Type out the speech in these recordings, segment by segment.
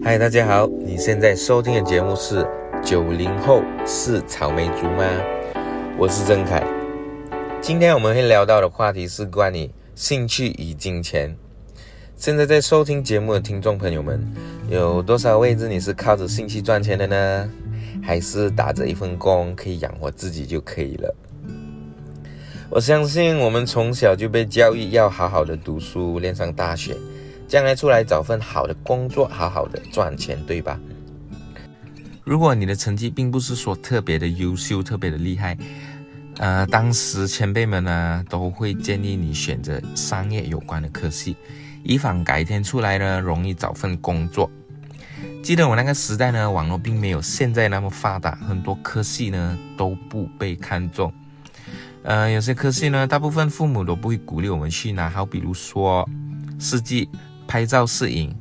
嗨，大家好！你现在收听的节目是《九零后是草莓族吗》？我是曾凯。今天我们会聊到的话题是关于兴趣与金钱。现在在收听节目的听众朋友们，有多少位置你是靠着兴趣赚钱的呢？还是打着一份工可以养活自己就可以了？我相信我们从小就被教育要好好的读书，练上大学。将来出来找份好的工作，好好的赚钱，对吧？如果你的成绩并不是说特别的优秀、特别的厉害，呃，当时前辈们呢都会建议你选择商业有关的科系，以防改天出来呢容易找份工作。记得我那个时代呢，网络并没有现在那么发达，很多科系呢都不被看重。呃，有些科系呢，大部分父母都不会鼓励我们去拿，好比如说设计。拍照、摄影、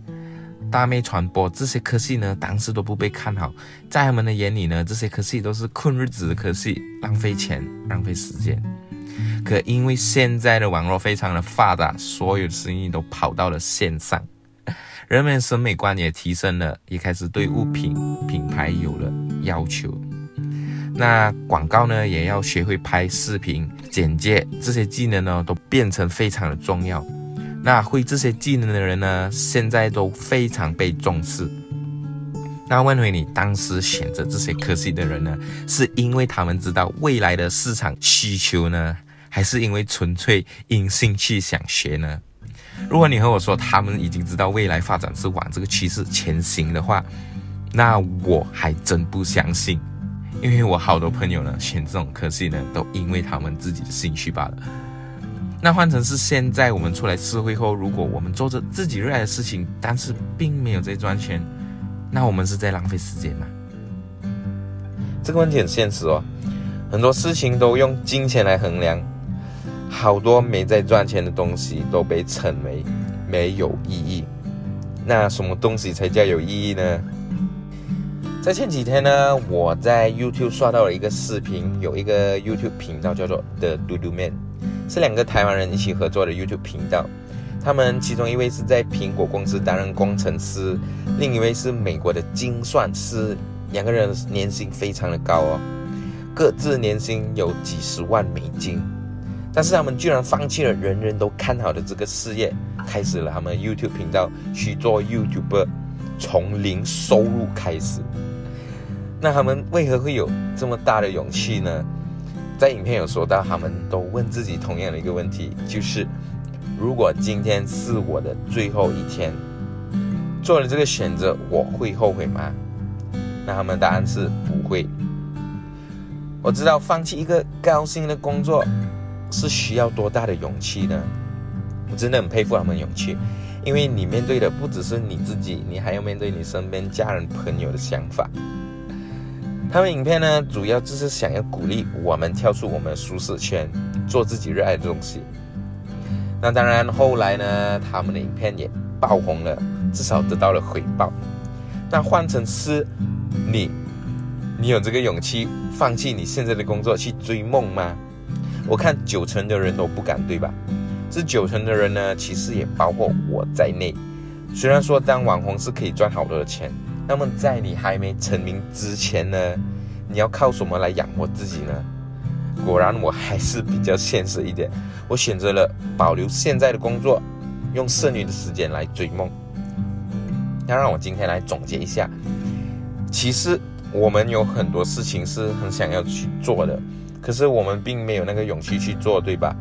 大媒传播这些科系呢，当时都不被看好，在他们的眼里呢，这些科系都是困日子的科系，浪费钱、浪费时间。可因为现在的网络非常的发达，所有的生意都跑到了线上，人们审美观也提升了，也开始对物品品牌有了要求。那广告呢，也要学会拍视频、简介，这些技能呢，都变成非常的重要。那会这些技能的人呢，现在都非常被重视。那问回你，当时选择这些科系的人呢，是因为他们知道未来的市场需求呢，还是因为纯粹因兴趣想学呢？如果你和我说他们已经知道未来发展是往这个趋势前行的话，那我还真不相信，因为我好多朋友呢选这种科系呢，都因为他们自己的兴趣罢了。那换成是现在我们出来社会后，如果我们做着自己热爱的事情，但是并没有在赚钱，那我们是在浪费时间吗？这个问题很现实哦，很多事情都用金钱来衡量，好多没在赚钱的东西都被称为没有意义。那什么东西才叫有意义呢？在前几天呢，我在 YouTube 刷到了一个视频，有一个 YouTube 频道叫做 The Dodo Man。是两个台湾人一起合作的 YouTube 频道，他们其中一位是在苹果公司担任工程师，另一位是美国的精算师，两个人年薪非常的高哦，各自年薪有几十万美金，但是他们居然放弃了人人都看好的这个事业，开始了他们 YouTube 频道去做 YouTuber，从零收入开始。那他们为何会有这么大的勇气呢？在影片有说到，他们都问自己同样的一个问题，就是如果今天是我的最后一天，做了这个选择，我会后悔吗？那他们的答案是不会。我知道放弃一个高薪的工作是需要多大的勇气呢？我真的很佩服他们勇气，因为你面对的不只是你自己，你还要面对你身边家人朋友的想法。他们影片呢，主要就是想要鼓励我们跳出我们舒适圈，做自己热爱的东西。那当然，后来呢，他们的影片也爆红了，至少得到了回报。那换成是你，你有这个勇气放弃你现在的工作去追梦吗？我看九成的人都不敢，对吧？这九成的人呢，其实也包括我在内。虽然说当网红是可以赚好多的钱。那么在你还没成名之前呢，你要靠什么来养活自己呢？果然我还是比较现实一点，我选择了保留现在的工作，用剩余的时间来追梦。要让我今天来总结一下，其实我们有很多事情是很想要去做的，可是我们并没有那个勇气去做，对吧？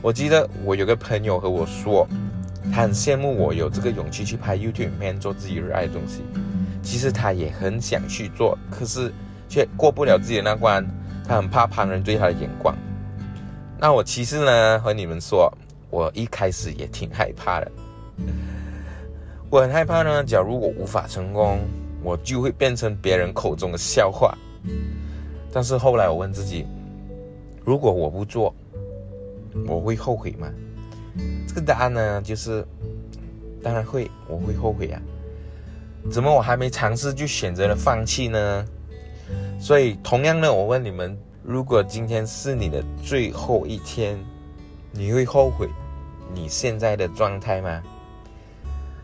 我记得我有个朋友和我说，他很羡慕我有这个勇气去拍 YouTube 片，做自己热爱的东西。其实他也很想去做，可是却过不了自己的那关。他很怕旁人对他的眼光。那我其实呢，和你们说，我一开始也挺害怕的。我很害怕呢，假如我无法成功，我就会变成别人口中的笑话。但是后来我问自己，如果我不做，我会后悔吗？这个答案呢，就是当然会，我会后悔啊。怎么我还没尝试就选择了放弃呢？所以同样呢，我问你们：如果今天是你的最后一天，你会后悔你现在的状态吗？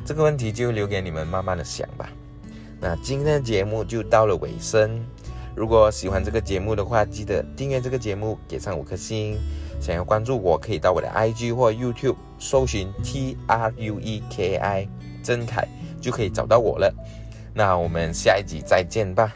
这个问题就留给你们慢慢的想吧。那今天的节目就到了尾声。如果喜欢这个节目的话，记得订阅这个节目，给上五颗星。想要关注我，可以到我的 IG 或 YouTube 搜寻 T R U E K I 曾凯，就可以找到我了。那我们下一集再见吧。